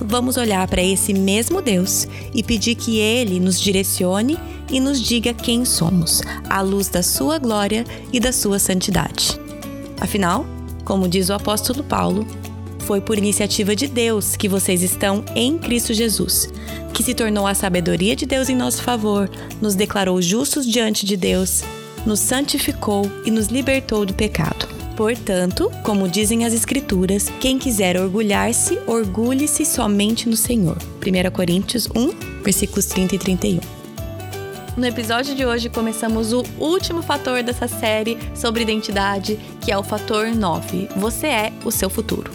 vamos olhar para esse mesmo Deus e pedir que Ele nos direcione e nos diga quem somos, à luz da Sua glória e da Sua santidade. Afinal, como diz o apóstolo Paulo, foi por iniciativa de Deus que vocês estão em Cristo Jesus, que se tornou a sabedoria de Deus em nosso favor, nos declarou justos diante de Deus, nos santificou e nos libertou do pecado. Portanto, como dizem as Escrituras, quem quiser orgulhar-se, orgulhe-se somente no Senhor. 1 Coríntios 1, versículos 30 e 31. No episódio de hoje, começamos o último fator dessa série sobre identidade, que é o fator 9. Você é o seu futuro.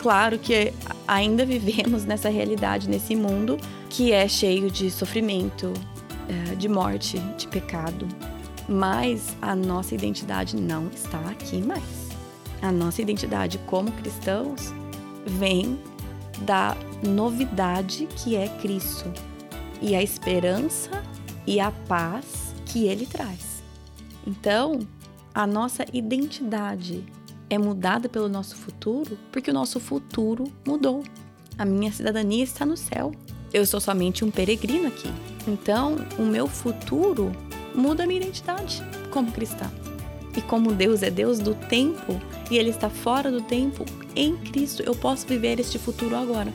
Claro que ainda vivemos nessa realidade, nesse mundo que é cheio de sofrimento, eh, de morte, de pecado, mas a nossa identidade não está aqui mais. A nossa identidade como cristãos vem da novidade que é Cristo e a esperança e a paz que ele traz. Então, a nossa identidade é mudada pelo nosso futuro porque o nosso futuro mudou. A minha cidadania está no céu. Eu sou somente um peregrino aqui. Então, o meu futuro muda a minha identidade como cristã. E como Deus é Deus do tempo e Ele está fora do tempo, em Cristo eu posso viver este futuro agora.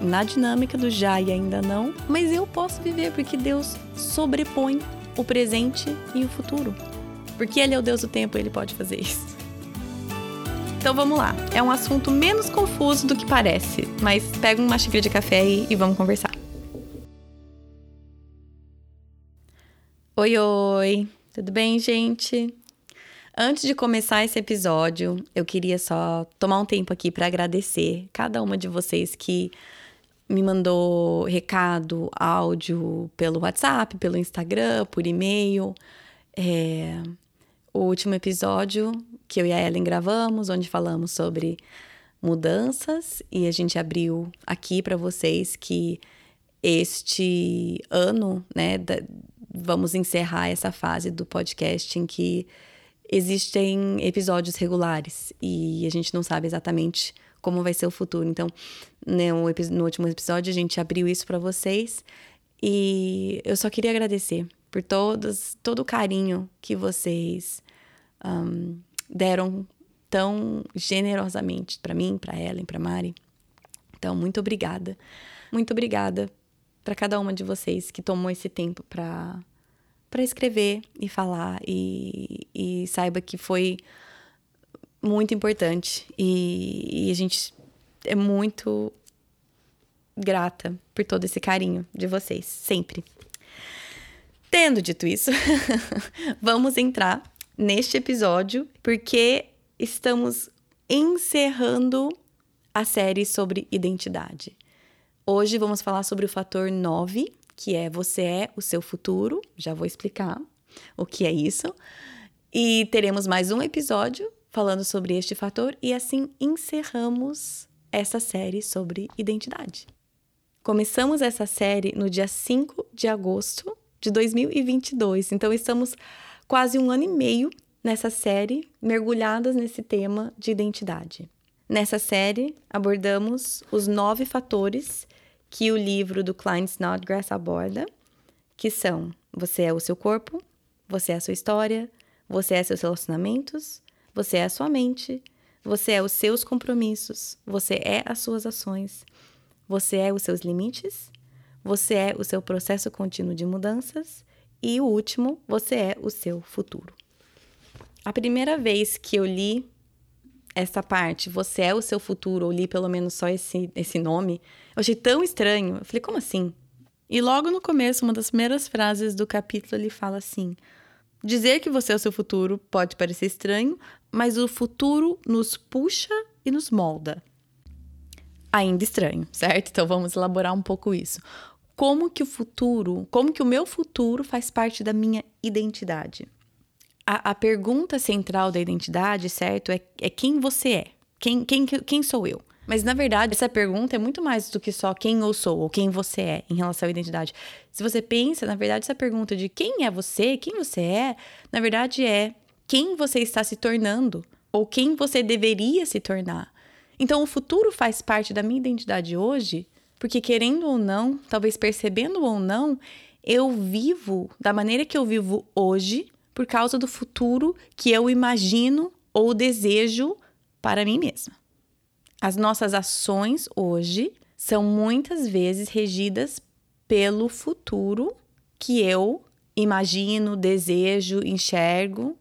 Na dinâmica do já e ainda não, mas eu posso viver porque Deus sobrepõe o presente e o futuro. Porque Ele é o Deus do tempo, Ele pode fazer isso. Então vamos lá. É um assunto menos confuso do que parece, mas pega uma xícara de café aí e vamos conversar. Oi, oi! Tudo bem, gente? Antes de começar esse episódio, eu queria só tomar um tempo aqui para agradecer cada uma de vocês que me mandou recado, áudio pelo WhatsApp, pelo Instagram, por e-mail. É, o último episódio que eu e a Ellen gravamos, onde falamos sobre mudanças, e a gente abriu aqui para vocês que este ano, né, vamos encerrar essa fase do podcast em que existem episódios regulares e a gente não sabe exatamente como vai ser o futuro. Então, né, no, último episódio, a gente abriu isso para vocês e eu só queria agradecer por todos, todo o carinho que vocês um, deram tão generosamente para mim, para Ellen, para Mari. Então, muito obrigada. Muito obrigada para cada uma de vocês que tomou esse tempo para para escrever e falar e, e, saiba que foi muito importante e, e a gente é muito grata por todo esse carinho de vocês, sempre. Tendo dito isso, vamos entrar neste episódio porque estamos encerrando a série sobre identidade. Hoje vamos falar sobre o fator 9, que é você é o seu futuro. Já vou explicar o que é isso. E teremos mais um episódio falando sobre este fator e assim encerramos essa série sobre identidade. Começamos essa série no dia 5 de agosto de 2022, então estamos quase um ano e meio nessa série mergulhadas nesse tema de identidade. Nessa série abordamos os nove fatores que o livro do Klein Snodgrass aborda, que são: você é o seu corpo, você é a sua história, você é seus relacionamentos, você é a sua mente, você é os seus compromissos, você é as suas ações, você é os seus limites, você é o seu processo contínuo de mudanças e o último, você é o seu futuro. A primeira vez que eu li essa parte, você é o seu futuro, ou li pelo menos só esse, esse nome, eu achei tão estranho. Eu falei, como assim? E logo no começo, uma das primeiras frases do capítulo, ele fala assim: Dizer que você é o seu futuro pode parecer estranho, mas o futuro nos puxa e nos molda. Ainda estranho, certo? Então vamos elaborar um pouco isso. Como que o futuro, como que o meu futuro faz parte da minha identidade? A, a pergunta central da identidade, certo, é, é quem você é. Quem, quem, quem sou eu? Mas, na verdade, essa pergunta é muito mais do que só quem eu sou ou quem você é em relação à identidade. Se você pensa, na verdade, essa pergunta de quem é você, quem você é, na verdade é quem você está se tornando ou quem você deveria se tornar. Então, o futuro faz parte da minha identidade hoje, porque querendo ou não, talvez percebendo ou não, eu vivo da maneira que eu vivo hoje por causa do futuro que eu imagino ou desejo para mim mesma. As nossas ações hoje são muitas vezes regidas pelo futuro que eu imagino, desejo, enxergo.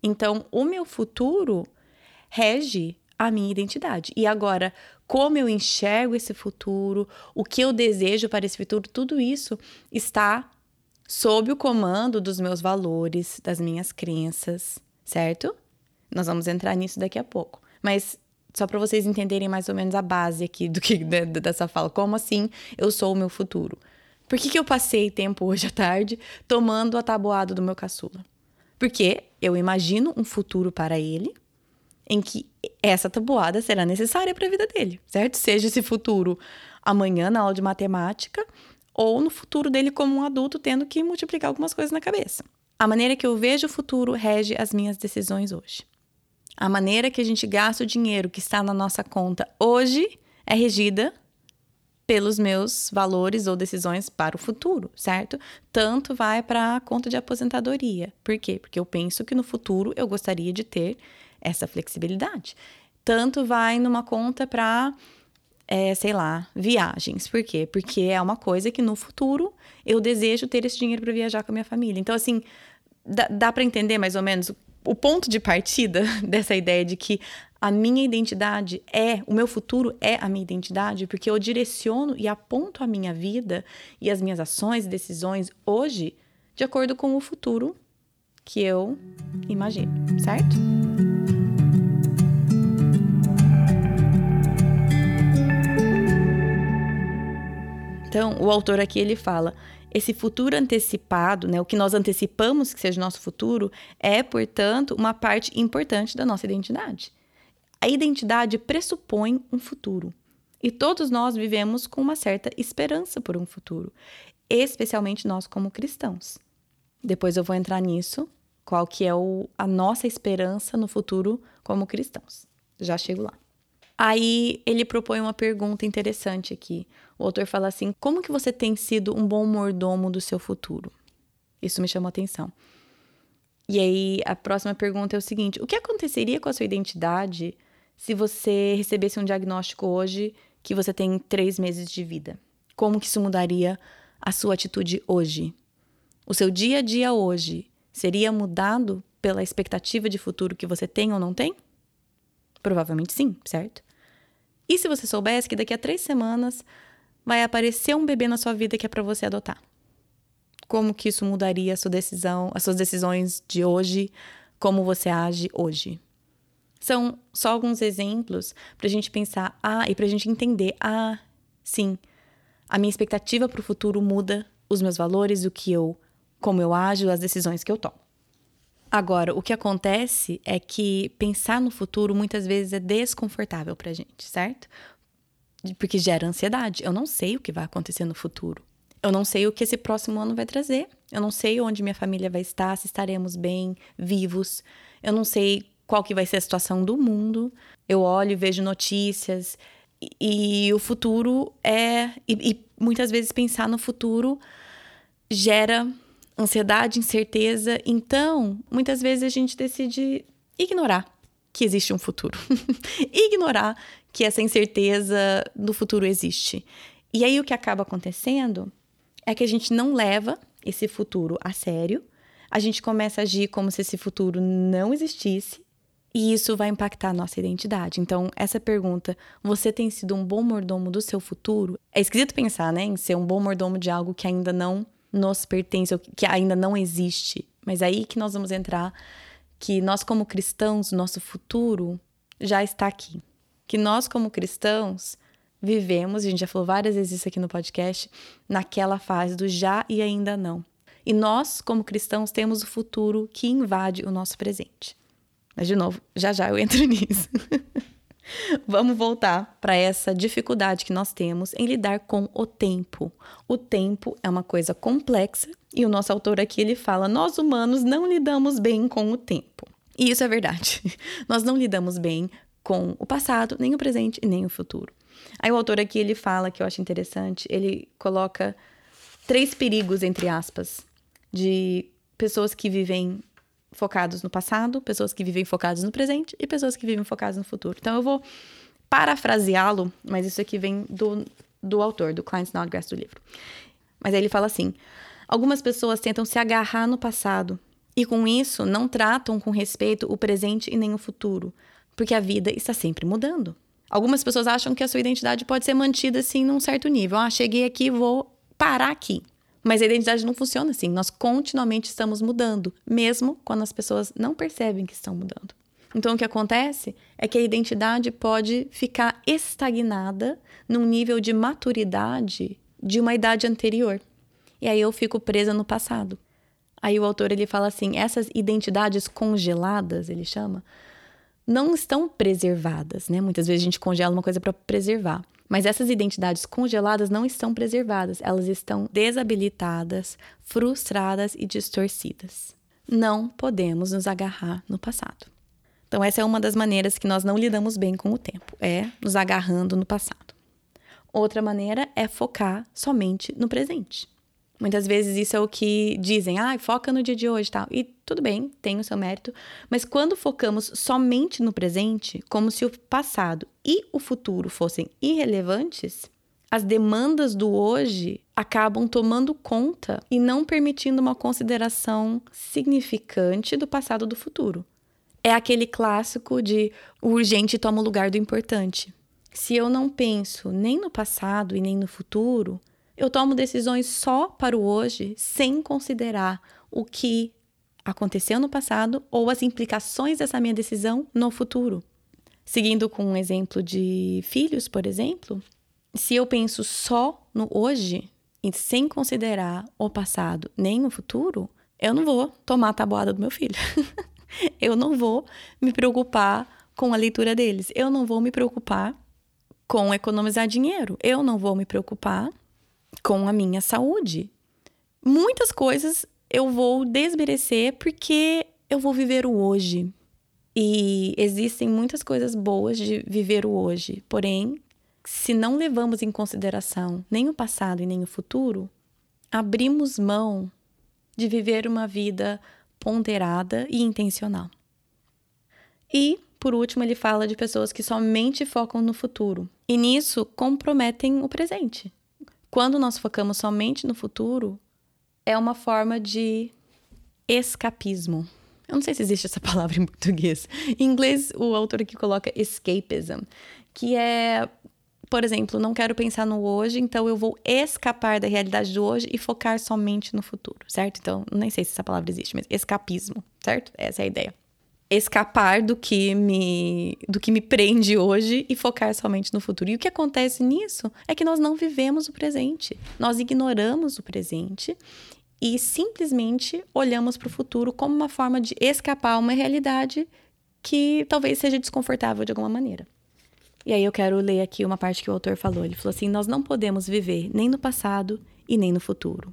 Então, o meu futuro rege a minha identidade. E agora, como eu enxergo esse futuro, o que eu desejo para esse futuro, tudo isso está sob o comando dos meus valores, das minhas crenças, certo? Nós vamos entrar nisso daqui a pouco. Mas só para vocês entenderem mais ou menos a base aqui do que dessa fala, como assim eu sou o meu futuro? Por que, que eu passei tempo hoje à tarde tomando a tabuada do meu caçula? Porque eu imagino um futuro para ele em que essa tabuada será necessária para a vida dele, certo? Seja esse futuro amanhã na aula de matemática ou no futuro dele como um adulto tendo que multiplicar algumas coisas na cabeça. A maneira que eu vejo o futuro rege as minhas decisões hoje. A maneira que a gente gasta o dinheiro que está na nossa conta hoje é regida pelos meus valores ou decisões para o futuro, certo? Tanto vai para a conta de aposentadoria. Por quê? Porque eu penso que no futuro eu gostaria de ter essa flexibilidade. Tanto vai numa conta para é, sei lá, viagens. Por quê? Porque é uma coisa que no futuro eu desejo ter esse dinheiro para viajar com a minha família. Então, assim, dá, dá para entender mais ou menos o ponto de partida dessa ideia de que a minha identidade é, o meu futuro é a minha identidade, porque eu direciono e aponto a minha vida e as minhas ações e decisões hoje de acordo com o futuro que eu imagino, certo? Então, o autor aqui ele fala: esse futuro antecipado, né, o que nós antecipamos que seja nosso futuro, é, portanto, uma parte importante da nossa identidade. A identidade pressupõe um futuro. E todos nós vivemos com uma certa esperança por um futuro, especialmente nós como cristãos. Depois eu vou entrar nisso, qual que é o, a nossa esperança no futuro como cristãos. Já chego lá. Aí ele propõe uma pergunta interessante aqui. O autor fala assim: como que você tem sido um bom mordomo do seu futuro? Isso me chamou a atenção. E aí a próxima pergunta é o seguinte: o que aconteceria com a sua identidade se você recebesse um diagnóstico hoje que você tem três meses de vida? Como que isso mudaria a sua atitude hoje? O seu dia a dia hoje seria mudado pela expectativa de futuro que você tem ou não tem? Provavelmente sim, certo? E se você soubesse que daqui a três semanas vai aparecer um bebê na sua vida que é para você adotar? Como que isso mudaria a sua decisão, as suas decisões de hoje, como você age hoje? São só alguns exemplos para a gente pensar, ah, e para a gente entender, ah, sim, a minha expectativa para o futuro muda os meus valores, o que eu, como eu ajo, as decisões que eu tomo. Agora, o que acontece é que pensar no futuro muitas vezes é desconfortável pra gente, certo? Porque gera ansiedade. Eu não sei o que vai acontecer no futuro. Eu não sei o que esse próximo ano vai trazer. Eu não sei onde minha família vai estar, se estaremos bem, vivos. Eu não sei qual que vai ser a situação do mundo. Eu olho e vejo notícias e, e o futuro é e, e muitas vezes pensar no futuro gera ansiedade, incerteza. Então, muitas vezes a gente decide ignorar que existe um futuro. ignorar que essa incerteza do futuro existe. E aí o que acaba acontecendo é que a gente não leva esse futuro a sério. A gente começa a agir como se esse futuro não existisse. E isso vai impactar a nossa identidade. Então, essa pergunta, você tem sido um bom mordomo do seu futuro? É esquisito pensar, né, em ser um bom mordomo de algo que ainda não nos pertence, que ainda não existe. Mas aí que nós vamos entrar que nós como cristãos, nosso futuro já está aqui. Que nós como cristãos vivemos, a gente já falou várias vezes isso aqui no podcast, naquela fase do já e ainda não. E nós, como cristãos, temos o futuro que invade o nosso presente. Mas, de novo, já já eu entro nisso. Vamos voltar para essa dificuldade que nós temos em lidar com o tempo. O tempo é uma coisa complexa e o nosso autor aqui ele fala: nós humanos não lidamos bem com o tempo. E isso é verdade. Nós não lidamos bem com o passado, nem o presente e nem o futuro. Aí o autor aqui ele fala que eu acho interessante, ele coloca três perigos entre aspas de pessoas que vivem focados no passado, pessoas que vivem focadas no presente e pessoas que vivem focadas no futuro. Então eu vou parafraseá-lo, mas isso aqui vem do, do autor, do Klein Snodgrass do livro. Mas aí ele fala assim: algumas pessoas tentam se agarrar no passado e com isso não tratam com respeito o presente e nem o futuro, porque a vida está sempre mudando. Algumas pessoas acham que a sua identidade pode ser mantida assim num certo nível. Ah, cheguei aqui, vou parar aqui. Mas a identidade não funciona assim. Nós continuamente estamos mudando, mesmo quando as pessoas não percebem que estão mudando. Então, o que acontece é que a identidade pode ficar estagnada num nível de maturidade de uma idade anterior. E aí eu fico presa no passado. Aí o autor ele fala assim: essas identidades congeladas, ele chama, não estão preservadas, né? Muitas vezes a gente congela uma coisa para preservar. Mas essas identidades congeladas não estão preservadas, elas estão desabilitadas, frustradas e distorcidas. Não podemos nos agarrar no passado. Então, essa é uma das maneiras que nós não lidamos bem com o tempo, é nos agarrando no passado. Outra maneira é focar somente no presente. Muitas vezes isso é o que dizem, ah, foca no dia de hoje tal. E tudo bem, tem o seu mérito. Mas quando focamos somente no presente, como se o passado e o futuro fossem irrelevantes, as demandas do hoje acabam tomando conta e não permitindo uma consideração significante do passado do futuro. É aquele clássico de o urgente toma o lugar do importante. Se eu não penso nem no passado e nem no futuro, eu tomo decisões só para o hoje, sem considerar o que aconteceu no passado ou as implicações dessa minha decisão no futuro. Seguindo com um exemplo de filhos, por exemplo, se eu penso só no hoje e sem considerar o passado nem o futuro, eu não vou tomar a tabuada do meu filho. eu não vou me preocupar com a leitura deles. Eu não vou me preocupar com economizar dinheiro. Eu não vou me preocupar com a minha saúde. Muitas coisas eu vou desmerecer porque eu vou viver o hoje. E existem muitas coisas boas de viver o hoje. Porém, se não levamos em consideração nem o passado e nem o futuro, abrimos mão de viver uma vida ponderada e intencional. E, por último, ele fala de pessoas que somente focam no futuro e nisso comprometem o presente. Quando nós focamos somente no futuro, é uma forma de escapismo. Eu não sei se existe essa palavra em português. Em inglês, o autor aqui coloca escapism, que é, por exemplo, não quero pensar no hoje, então eu vou escapar da realidade do hoje e focar somente no futuro, certo? Então, nem sei se essa palavra existe, mas escapismo, certo? Essa é a ideia escapar do que me do que me prende hoje e focar somente no futuro. E o que acontece nisso é que nós não vivemos o presente. Nós ignoramos o presente e simplesmente olhamos para o futuro como uma forma de escapar uma realidade que talvez seja desconfortável de alguma maneira. E aí eu quero ler aqui uma parte que o autor falou. Ele falou assim: "Nós não podemos viver nem no passado e nem no futuro.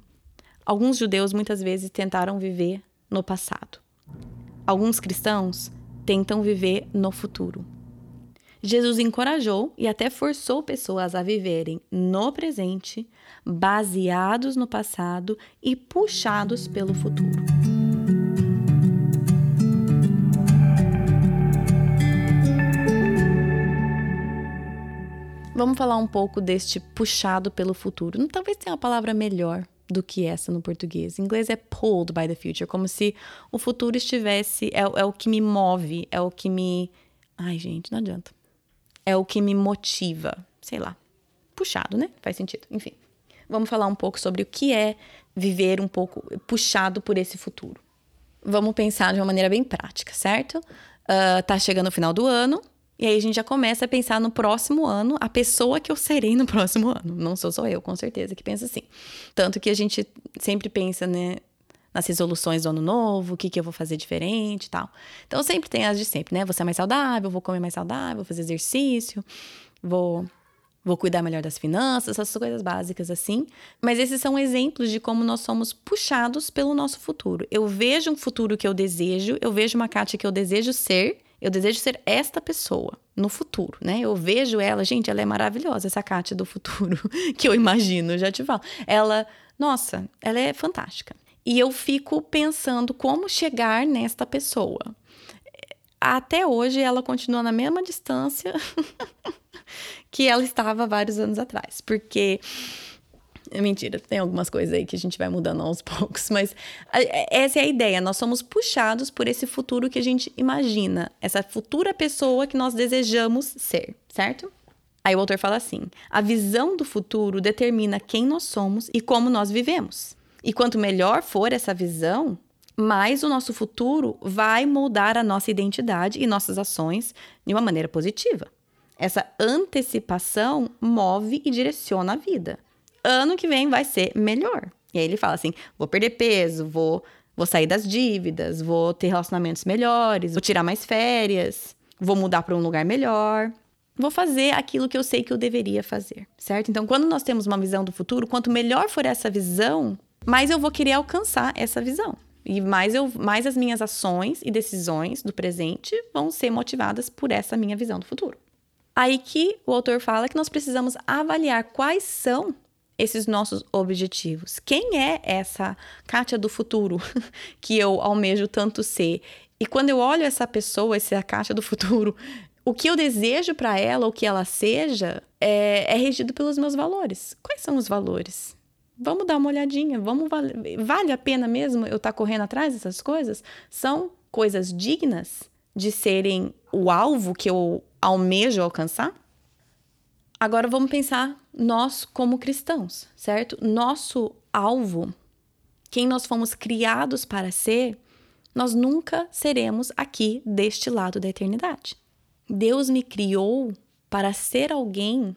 Alguns judeus muitas vezes tentaram viver no passado. Alguns cristãos tentam viver no futuro. Jesus encorajou e até forçou pessoas a viverem no presente, baseados no passado e puxados pelo futuro. Vamos falar um pouco deste puxado pelo futuro. Talvez tenha uma palavra melhor do que essa no português. Em inglês é pulled by the future, como se o futuro estivesse. É, é o que me move, é o que me. Ai, gente, não adianta. É o que me motiva, sei lá. Puxado, né? Faz sentido. Enfim. Vamos falar um pouco sobre o que é viver um pouco puxado por esse futuro. Vamos pensar de uma maneira bem prática, certo? Uh, tá chegando o final do ano, e aí a gente já começa a pensar no próximo ano, a pessoa que eu serei no próximo ano. Não sou só eu, com certeza, que pensa assim. Tanto que a gente sempre pensa, né? nas resoluções do ano novo, o que, que eu vou fazer diferente e tal. Então sempre tem as de sempre, né? Vou ser mais saudável, vou comer mais saudável, vou fazer exercício, vou vou cuidar melhor das finanças, essas coisas básicas assim. Mas esses são exemplos de como nós somos puxados pelo nosso futuro. Eu vejo um futuro que eu desejo, eu vejo uma Kátia que eu desejo ser, eu desejo ser esta pessoa no futuro, né? Eu vejo ela, gente, ela é maravilhosa, essa Kátia do futuro que eu imagino, já te falo. Ela, nossa, ela é fantástica. E eu fico pensando como chegar nesta pessoa. Até hoje ela continua na mesma distância que ela estava vários anos atrás, porque Mentira, tem algumas coisas aí que a gente vai mudando aos poucos, mas essa é a ideia. Nós somos puxados por esse futuro que a gente imagina, essa futura pessoa que nós desejamos ser, certo? Aí o autor fala assim: a visão do futuro determina quem nós somos e como nós vivemos. E quanto melhor for essa visão, mais o nosso futuro vai moldar a nossa identidade e nossas ações de uma maneira positiva. Essa antecipação move e direciona a vida ano que vem vai ser melhor. E aí ele fala assim: vou perder peso, vou, vou sair das dívidas, vou ter relacionamentos melhores, vou tirar mais férias, vou mudar para um lugar melhor. Vou fazer aquilo que eu sei que eu deveria fazer, certo? Então, quando nós temos uma visão do futuro, quanto melhor for essa visão, mais eu vou querer alcançar essa visão. E mais, eu, mais as minhas ações e decisões do presente vão ser motivadas por essa minha visão do futuro. Aí que o autor fala que nós precisamos avaliar quais são esses nossos objetivos. Quem é essa Kátia do futuro que eu almejo tanto ser? E quando eu olho essa pessoa, essa Kátia do futuro, o que eu desejo para ela, o que ela seja, é, é, regido pelos meus valores. Quais são os valores? Vamos dar uma olhadinha, vamos vale a pena mesmo eu estar tá correndo atrás dessas coisas? São coisas dignas de serem o alvo que eu almejo alcançar? Agora vamos pensar nós como cristãos, certo? Nosso alvo, quem nós fomos criados para ser, nós nunca seremos aqui deste lado da eternidade. Deus me criou para ser alguém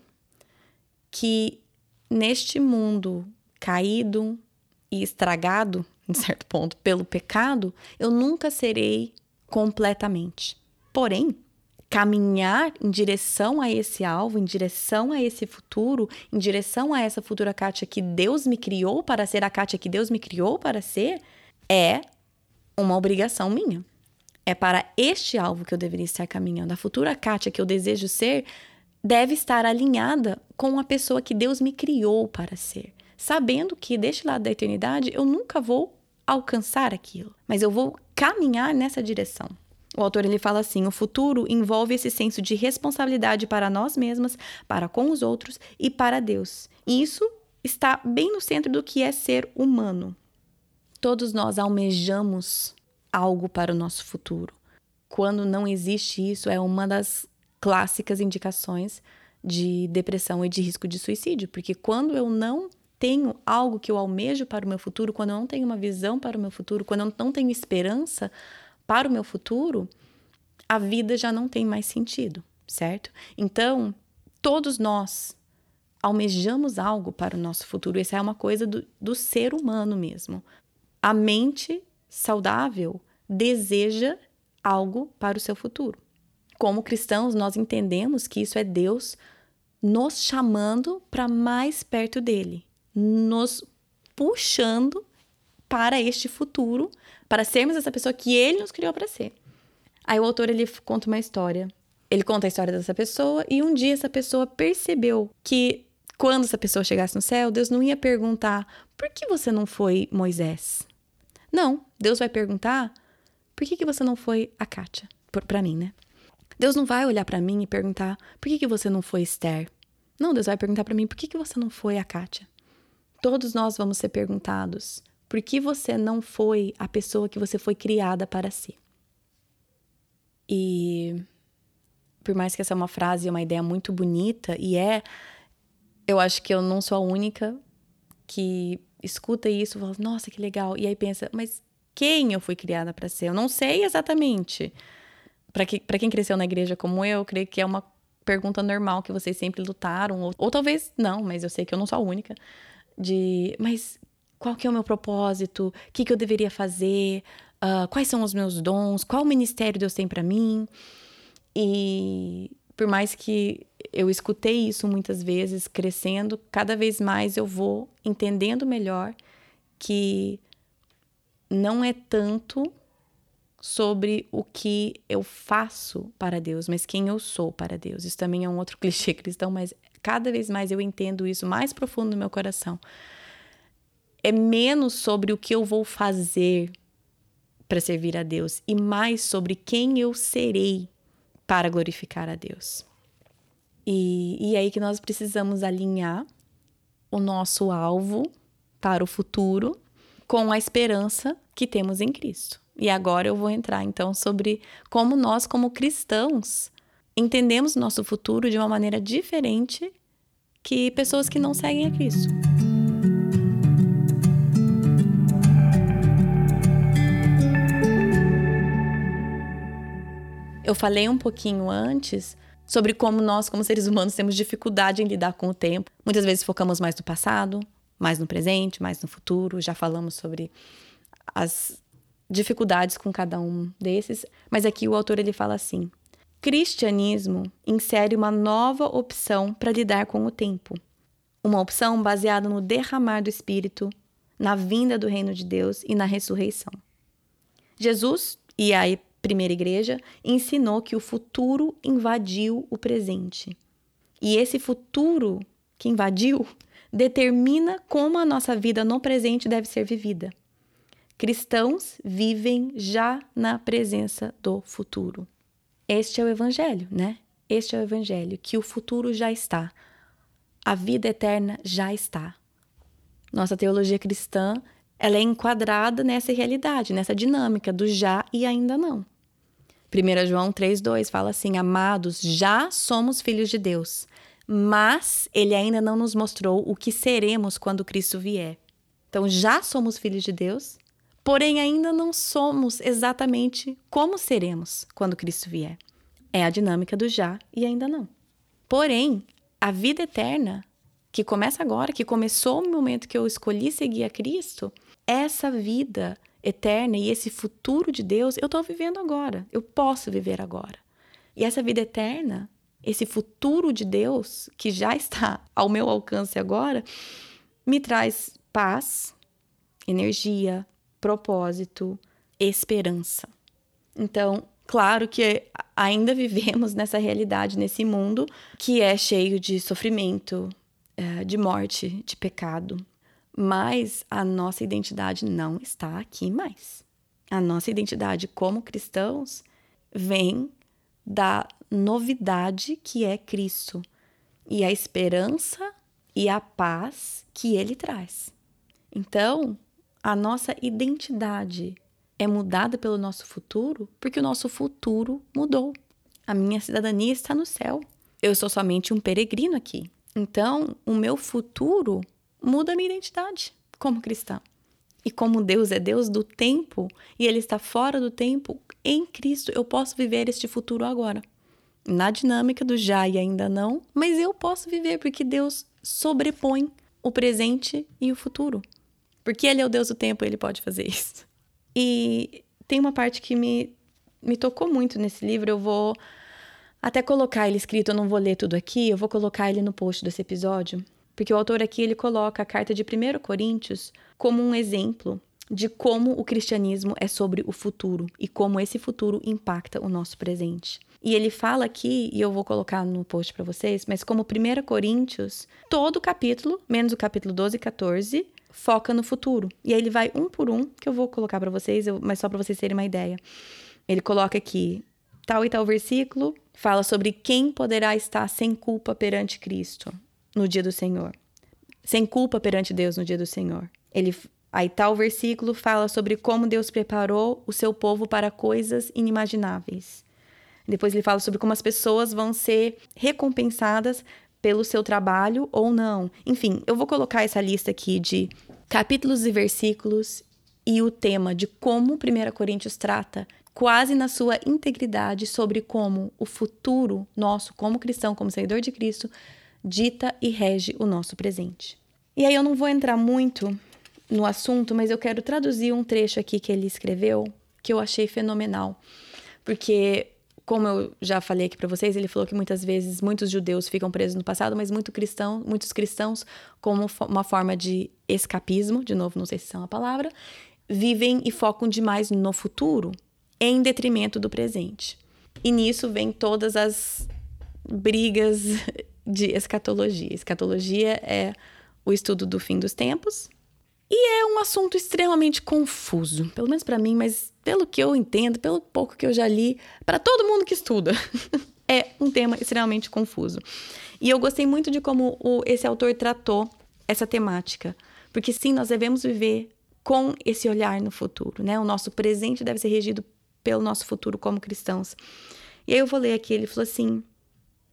que neste mundo caído e estragado, em certo ponto, pelo pecado, eu nunca serei completamente. Porém, caminhar em direção a esse alvo, em direção a esse futuro, em direção a essa futura Kátia que Deus me criou para ser, a Kátia que Deus me criou para ser, é uma obrigação minha. É para este alvo que eu deveria estar caminhando. A futura Kátia que eu desejo ser deve estar alinhada com a pessoa que Deus me criou para ser. Sabendo que deste lado da eternidade eu nunca vou alcançar aquilo, mas eu vou caminhar nessa direção. O autor ele fala assim: o futuro envolve esse senso de responsabilidade para nós mesmas, para com os outros e para Deus. E isso está bem no centro do que é ser humano. Todos nós almejamos algo para o nosso futuro. Quando não existe isso, é uma das clássicas indicações de depressão e de risco de suicídio, porque quando eu não tenho algo que eu almejo para o meu futuro, quando eu não tenho uma visão para o meu futuro, quando eu não tenho esperança, para o meu futuro, a vida já não tem mais sentido, certo? Então, todos nós almejamos algo para o nosso futuro. Essa é uma coisa do, do ser humano mesmo. A mente saudável deseja algo para o seu futuro. Como cristãos, nós entendemos que isso é Deus nos chamando para mais perto dele, nos puxando para este futuro para sermos essa pessoa que ele nos criou para ser. Aí o autor ele conta uma história. Ele conta a história dessa pessoa e um dia essa pessoa percebeu que quando essa pessoa chegasse no céu, Deus não ia perguntar: "Por que você não foi Moisés?" Não, Deus vai perguntar: "Por que que você não foi a Kátia?" Para mim, né? Deus não vai olhar para mim e perguntar: "Por que que você não foi Esther?" Não, Deus vai perguntar para mim: "Por que que você não foi a Kátia?" Todos nós vamos ser perguntados por que você não foi a pessoa que você foi criada para ser? E por mais que essa é uma frase, uma ideia muito bonita, e é, eu acho que eu não sou a única que escuta isso fala, nossa, que legal. E aí pensa, mas quem eu fui criada para ser? Eu não sei exatamente. Para que, quem cresceu na igreja como eu, eu creio que é uma pergunta normal que vocês sempre lutaram, ou, ou talvez não, mas eu sei que eu não sou a única. De, mas qual que é o meu propósito, o que, que eu deveria fazer, uh, quais são os meus dons, qual ministério Deus tem para mim. E por mais que eu escutei isso muitas vezes, crescendo, cada vez mais eu vou entendendo melhor que não é tanto sobre o que eu faço para Deus, mas quem eu sou para Deus. Isso também é um outro clichê cristão, mas cada vez mais eu entendo isso mais profundo no meu coração. É menos sobre o que eu vou fazer para servir a Deus e mais sobre quem eu serei para glorificar a Deus. E, e é aí que nós precisamos alinhar o nosso alvo para o futuro com a esperança que temos em Cristo. E agora eu vou entrar então sobre como nós, como cristãos, entendemos nosso futuro de uma maneira diferente que pessoas que não seguem a Cristo. Eu falei um pouquinho antes sobre como nós, como seres humanos, temos dificuldade em lidar com o tempo. Muitas vezes focamos mais no passado, mais no presente, mais no futuro. Já falamos sobre as dificuldades com cada um desses, mas aqui o autor ele fala assim: Cristianismo insere uma nova opção para lidar com o tempo. Uma opção baseada no derramar do Espírito, na vinda do reino de Deus e na ressurreição. Jesus e a primeira igreja, ensinou que o futuro invadiu o presente. E esse futuro que invadiu determina como a nossa vida no presente deve ser vivida. Cristãos vivem já na presença do futuro. Este é o evangelho, né? Este é o evangelho que o futuro já está. A vida eterna já está. Nossa teologia cristã, ela é enquadrada nessa realidade, nessa dinâmica do já e ainda não. 1 João 3,2 fala assim: Amados, já somos filhos de Deus, mas Ele ainda não nos mostrou o que seremos quando Cristo vier. Então, já somos filhos de Deus, porém ainda não somos exatamente como seremos quando Cristo vier. É a dinâmica do já e ainda não. Porém, a vida eterna, que começa agora, que começou no momento que eu escolhi seguir a Cristo, essa vida eterna e esse futuro de Deus, eu estou vivendo agora. Eu posso viver agora. E essa vida eterna, esse futuro de Deus, que já está ao meu alcance agora, me traz paz, energia, propósito, esperança. Então, claro que ainda vivemos nessa realidade, nesse mundo que é cheio de sofrimento, eh, de morte, de pecado, mas a nossa identidade não está aqui mais. A nossa identidade como cristãos vem da novidade que é Cristo e a esperança e a paz que ele traz. Então, a nossa identidade é mudada pelo nosso futuro porque o nosso futuro mudou. A minha cidadania está no céu. Eu sou somente um peregrino aqui. Então, o meu futuro muda a minha identidade como cristã. E como Deus é Deus do tempo e Ele está fora do tempo, em Cristo eu posso viver este futuro agora. Na dinâmica do já e ainda não, mas eu posso viver porque Deus sobrepõe o presente e o futuro. Porque Ele é o Deus do tempo, Ele pode fazer isso. E tem uma parte que me, me tocou muito nesse livro, eu vou até colocar ele escrito, eu não vou ler tudo aqui, eu vou colocar ele no post desse episódio, porque o autor aqui ele coloca a carta de 1 Coríntios como um exemplo de como o cristianismo é sobre o futuro e como esse futuro impacta o nosso presente. E ele fala aqui, e eu vou colocar no post para vocês, mas como 1 Coríntios, todo o capítulo, menos o capítulo 12 e 14, foca no futuro. E aí ele vai um por um, que eu vou colocar para vocês, mas só para vocês terem uma ideia. Ele coloca aqui tal e tal versículo, fala sobre quem poderá estar sem culpa perante Cristo no dia do Senhor. Sem culpa perante Deus no dia do Senhor. Ele aí tal versículo fala sobre como Deus preparou o seu povo para coisas inimagináveis. Depois ele fala sobre como as pessoas vão ser recompensadas pelo seu trabalho ou não. Enfim, eu vou colocar essa lista aqui de capítulos e versículos e o tema de como 1 Coríntios trata quase na sua integridade sobre como o futuro nosso como cristão, como seguidor de Cristo, dita e rege o nosso presente. E aí eu não vou entrar muito no assunto, mas eu quero traduzir um trecho aqui que ele escreveu que eu achei fenomenal. Porque como eu já falei aqui para vocês, ele falou que muitas vezes muitos judeus ficam presos no passado, mas muito cristão, muitos cristãos, como uma forma de escapismo, de novo, não sei se é uma palavra, vivem e focam demais no futuro, em detrimento do presente. E nisso vem todas as brigas de escatologia. Escatologia é o estudo do fim dos tempos, e é um assunto extremamente confuso, pelo menos para mim, mas pelo que eu entendo, pelo pouco que eu já li, para todo mundo que estuda. é um tema extremamente confuso. E eu gostei muito de como o, esse autor tratou essa temática, porque sim, nós devemos viver com esse olhar no futuro, né? O nosso presente deve ser regido pelo nosso futuro como cristãos. E aí eu vou ler aqui, ele falou assim: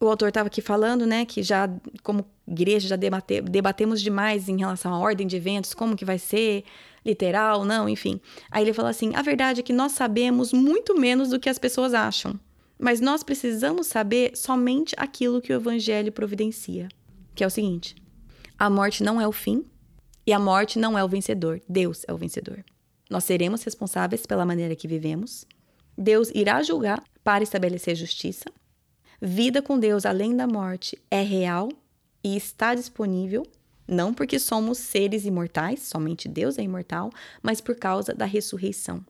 o autor estava aqui falando, né, que já como igreja já debate, debatemos demais em relação à ordem de eventos, como que vai ser, literal, não, enfim. Aí ele falou assim: "A verdade é que nós sabemos muito menos do que as pessoas acham, mas nós precisamos saber somente aquilo que o evangelho providencia, que é o seguinte: a morte não é o fim e a morte não é o vencedor, Deus é o vencedor. Nós seremos responsáveis pela maneira que vivemos. Deus irá julgar para estabelecer justiça Vida com Deus além da morte é real e está disponível, não porque somos seres imortais, somente Deus é imortal, mas por causa da ressurreição.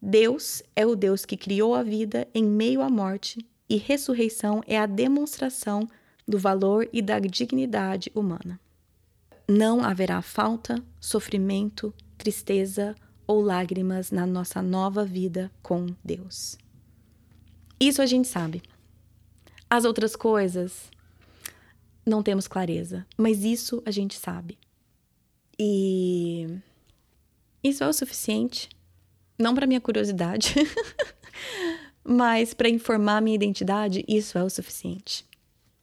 Deus é o Deus que criou a vida em meio à morte, e ressurreição é a demonstração do valor e da dignidade humana. Não haverá falta, sofrimento, tristeza ou lágrimas na nossa nova vida com Deus. Isso a gente sabe. As outras coisas, não temos clareza, mas isso a gente sabe. E isso é o suficiente, não para minha curiosidade, mas para informar minha identidade, isso é o suficiente.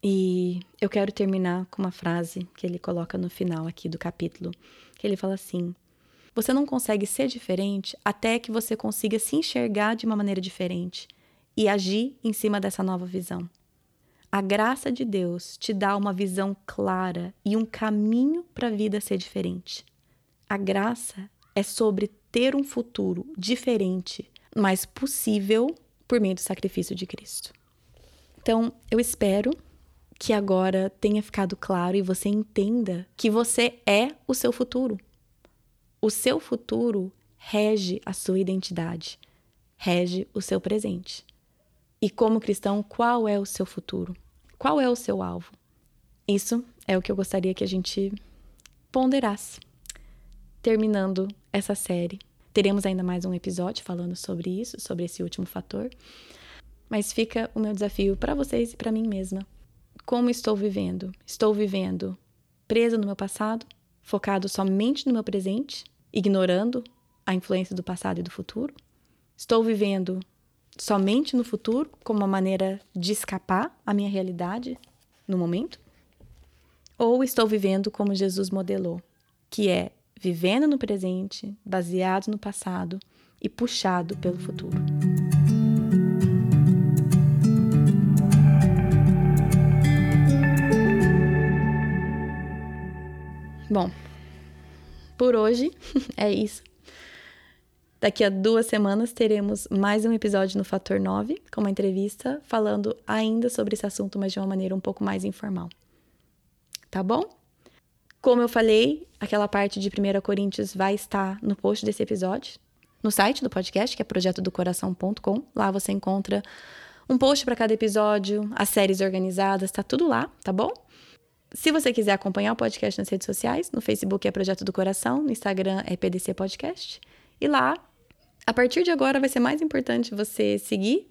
E eu quero terminar com uma frase que ele coloca no final aqui do capítulo, que ele fala assim: Você não consegue ser diferente até que você consiga se enxergar de uma maneira diferente e agir em cima dessa nova visão. A graça de Deus te dá uma visão clara e um caminho para a vida ser diferente. A graça é sobre ter um futuro diferente, mas possível por meio do sacrifício de Cristo. Então, eu espero que agora tenha ficado claro e você entenda que você é o seu futuro. O seu futuro rege a sua identidade, rege o seu presente. E como cristão, qual é o seu futuro? Qual é o seu alvo? Isso é o que eu gostaria que a gente ponderasse. Terminando essa série, teremos ainda mais um episódio falando sobre isso, sobre esse último fator. Mas fica o meu desafio para vocês e para mim mesma. Como estou vivendo? Estou vivendo presa no meu passado, focado somente no meu presente, ignorando a influência do passado e do futuro? Estou vivendo somente no futuro como uma maneira de escapar à minha realidade no momento? Ou estou vivendo como Jesus modelou, que é vivendo no presente, baseado no passado e puxado pelo futuro? Bom, por hoje é isso. Daqui a duas semanas teremos mais um episódio no Fator 9, com uma entrevista falando ainda sobre esse assunto, mas de uma maneira um pouco mais informal. Tá bom? Como eu falei, aquela parte de 1 Coríntios vai estar no post desse episódio, no site do podcast, que é projetodocoração.com. Lá você encontra um post para cada episódio, as séries organizadas, tá tudo lá, tá bom? Se você quiser acompanhar o podcast nas redes sociais, no Facebook é Projeto do Coração, no Instagram é PDC Podcast. E lá a partir de agora vai ser mais importante você seguir,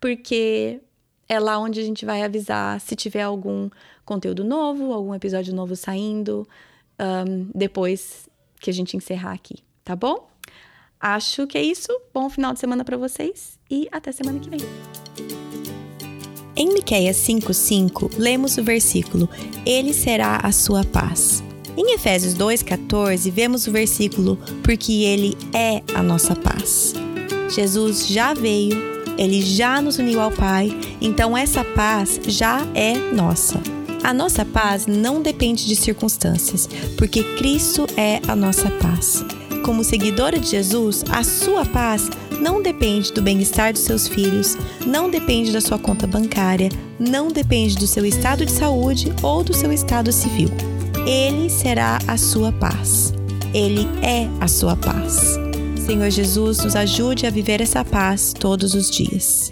porque é lá onde a gente vai avisar se tiver algum conteúdo novo, algum episódio novo saindo, um, depois que a gente encerrar aqui, tá bom? Acho que é isso. Bom final de semana para vocês e até semana que vem. Em Miqueias 5:5, lemos o versículo: Ele será a sua paz. Em Efésios 2,14, vemos o versículo: Porque Ele é a nossa paz. Jesus já veio, Ele já nos uniu ao Pai, então essa paz já é nossa. A nossa paz não depende de circunstâncias, porque Cristo é a nossa paz. Como seguidora de Jesus, a sua paz não depende do bem-estar dos seus filhos, não depende da sua conta bancária, não depende do seu estado de saúde ou do seu estado civil. Ele será a sua paz. Ele é a sua paz. Senhor Jesus, nos ajude a viver essa paz todos os dias.